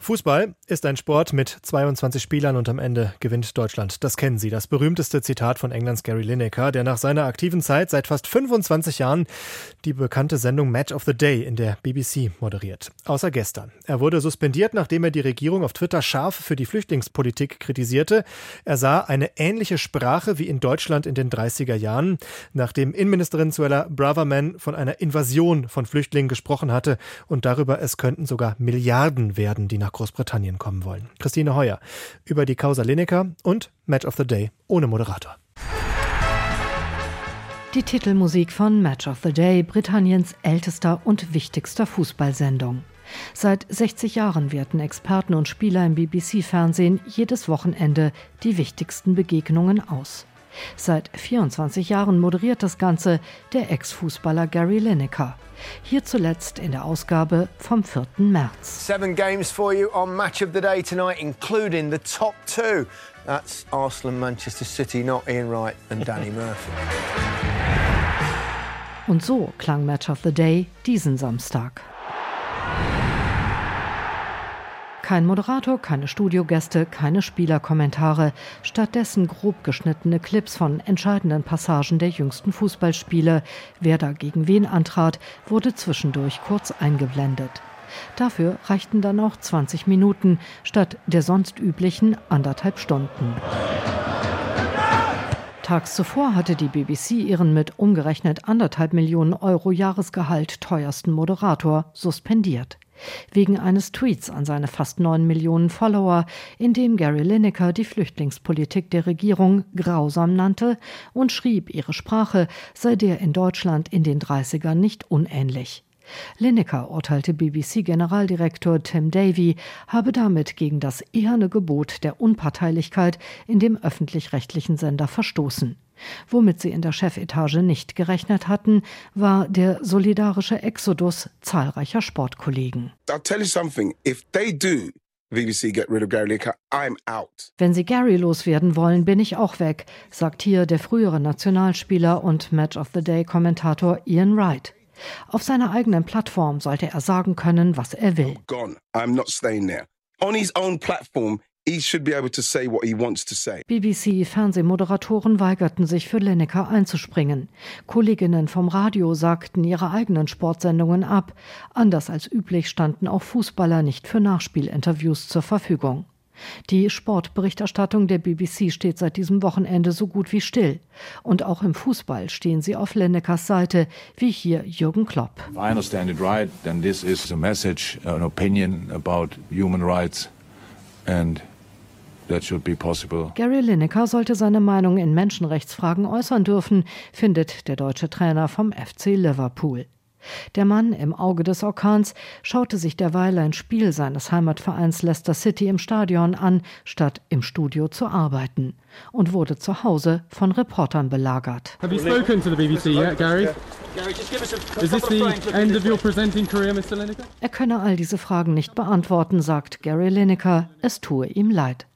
Fußball ist ein Sport mit 22 Spielern und am Ende gewinnt Deutschland. Das kennen Sie, das berühmteste Zitat von Englands Gary Lineker, der nach seiner aktiven Zeit seit fast 25 Jahren die bekannte Sendung Match of the Day in der BBC moderiert. Außer gestern. Er wurde suspendiert, nachdem er die Regierung auf Twitter scharf für die Flüchtlingspolitik kritisierte. Er sah eine ähnliche Sprache wie in Deutschland in den 30er Jahren, nachdem Innenministerin Suella Braverman von einer Invasion von Flüchtlingen gesprochen hatte und darüber, es könnten sogar Milliarden werden, die nach nach Großbritannien kommen wollen. Christine Heuer über die Causa Lineker und Match of the Day ohne Moderator. Die Titelmusik von Match of the Day, Britanniens ältester und wichtigster Fußballsendung. Seit 60 Jahren werten Experten und Spieler im BBC-Fernsehen jedes Wochenende die wichtigsten Begegnungen aus. Seit 24 Jahren moderiert das Ganze der Ex-Fußballer Gary Lineker. Hier zuletzt in der Ausgabe vom 4. März. Seven games for you on Match of the Day tonight, including the top two. That's Arsenal and Manchester City, not Ian Wright and Danny Murphy. Und so klang Match of the Day diesen Samstag. Kein Moderator, keine Studiogäste, keine Spielerkommentare, stattdessen grob geschnittene Clips von entscheidenden Passagen der jüngsten Fußballspiele. Wer da gegen wen antrat, wurde zwischendurch kurz eingeblendet. Dafür reichten dann auch 20 Minuten statt der sonst üblichen anderthalb Stunden. Tags zuvor hatte die BBC ihren mit umgerechnet anderthalb Millionen Euro Jahresgehalt teuersten Moderator suspendiert wegen eines Tweets an seine fast neun Millionen Follower, in dem Gary Lineker die Flüchtlingspolitik der Regierung grausam nannte und schrieb, ihre Sprache sei der in Deutschland in den 30ern nicht unähnlich. Lineker urteilte BBC-Generaldirektor Tim Davy, habe damit gegen das eherne Gebot der Unparteilichkeit in dem öffentlich-rechtlichen Sender verstoßen. Womit sie in der Chefetage nicht gerechnet hatten, war der solidarische Exodus zahlreicher Sportkollegen. Wenn sie Gary loswerden wollen, bin ich auch weg, sagt hier der frühere Nationalspieler und Match of the Day Kommentator Ian Wright. Auf seiner eigenen Plattform sollte er sagen können, was er will. On his own platform, BBC-Fernsehmoderatoren weigerten sich für Lineker einzuspringen. Kolleginnen vom Radio sagten ihre eigenen Sportsendungen ab. Anders als üblich standen auch Fußballer nicht für Nachspielinterviews zur Verfügung. Die Sportberichterstattung der BBC steht seit diesem Wochenende so gut wie still. Und auch im Fußball stehen sie auf Lennekers Seite, wie hier Jürgen Klopp. If I understand it right, then this is a message, an opinion about human rights and Gary Lineker sollte seine Meinung in Menschenrechtsfragen äußern dürfen, findet der deutsche Trainer vom FC Liverpool. Der Mann im Auge des Orkans schaute sich derweil ein Spiel seines Heimatvereins Leicester City im Stadion an, statt im Studio zu arbeiten und wurde zu Hause von Reportern belagert. Have you spoken to the BBC yet, Gary? Is this the end of your presenting career, Mr. Lineker? Er könne all diese Fragen nicht beantworten, sagt Gary Lineker. Es tue ihm leid.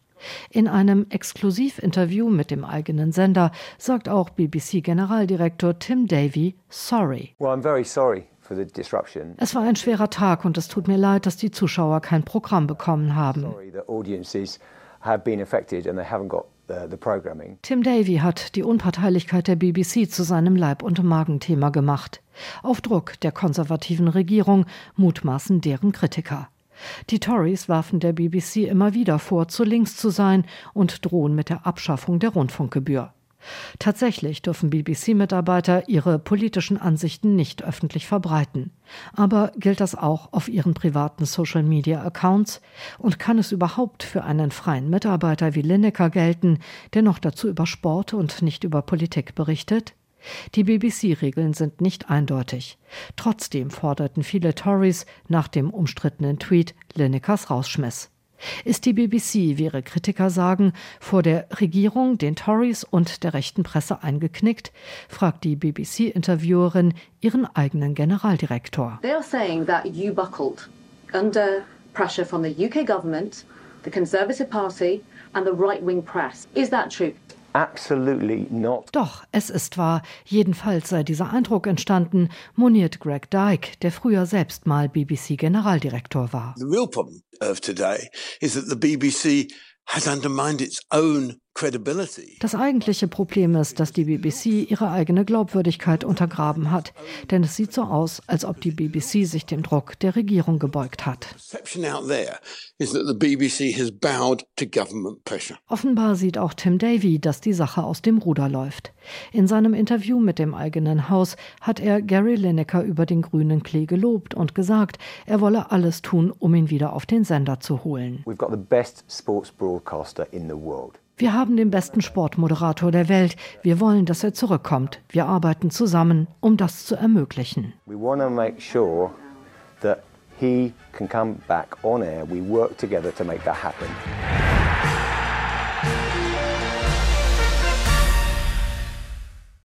In einem Exklusivinterview mit dem eigenen Sender sagt auch BBC-Generaldirektor Tim Davy sorry. Well, I'm very sorry. Es war ein schwerer Tag und es tut mir leid, dass die Zuschauer kein Programm bekommen haben. Tim Davy hat die Unparteilichkeit der BBC zu seinem Leib- und Magenthema gemacht. Auf Druck der konservativen Regierung mutmaßen deren Kritiker. Die Tories werfen der BBC immer wieder vor, zu links zu sein und drohen mit der Abschaffung der Rundfunkgebühr. Tatsächlich dürfen BBC-Mitarbeiter ihre politischen Ansichten nicht öffentlich verbreiten. Aber gilt das auch auf ihren privaten Social-Media-Accounts? Und kann es überhaupt für einen freien Mitarbeiter wie Lineker gelten, der noch dazu über Sport und nicht über Politik berichtet? Die BBC-Regeln sind nicht eindeutig. Trotzdem forderten viele Tories nach dem umstrittenen Tweet Linekers Rausschmiss. Ist die BBC, wie ihre Kritiker sagen, vor der Regierung, den Tories und der rechten Presse eingeknickt? fragt die BBC-Interviewerin ihren eigenen Generaldirektor. They are saying that you buckled under pressure from the UK government, the Conservative Party and the right-wing press. Is that true? Absolutely not. Doch, es ist wahr. Jedenfalls sei dieser Eindruck entstanden, moniert Greg Dyke, der früher selbst mal BBC-Generaldirektor war. The real problem of today is that the BBC has undermined its own das eigentliche Problem ist, dass die BBC ihre eigene Glaubwürdigkeit untergraben hat. Denn es sieht so aus, als ob die BBC sich dem Druck der Regierung gebeugt hat. Offenbar sieht auch Tim Davy, dass die Sache aus dem Ruder läuft. In seinem Interview mit dem eigenen Haus hat er Gary Lineker über den grünen Klee gelobt und gesagt, er wolle alles tun, um ihn wieder auf den Sender zu holen. We've got the best sports broadcaster in the world. Wir haben den besten Sportmoderator der Welt. Wir wollen, dass er zurückkommt. Wir arbeiten zusammen, um das zu ermöglichen. We want to make sure that he can come back on air. We work together to make that happen.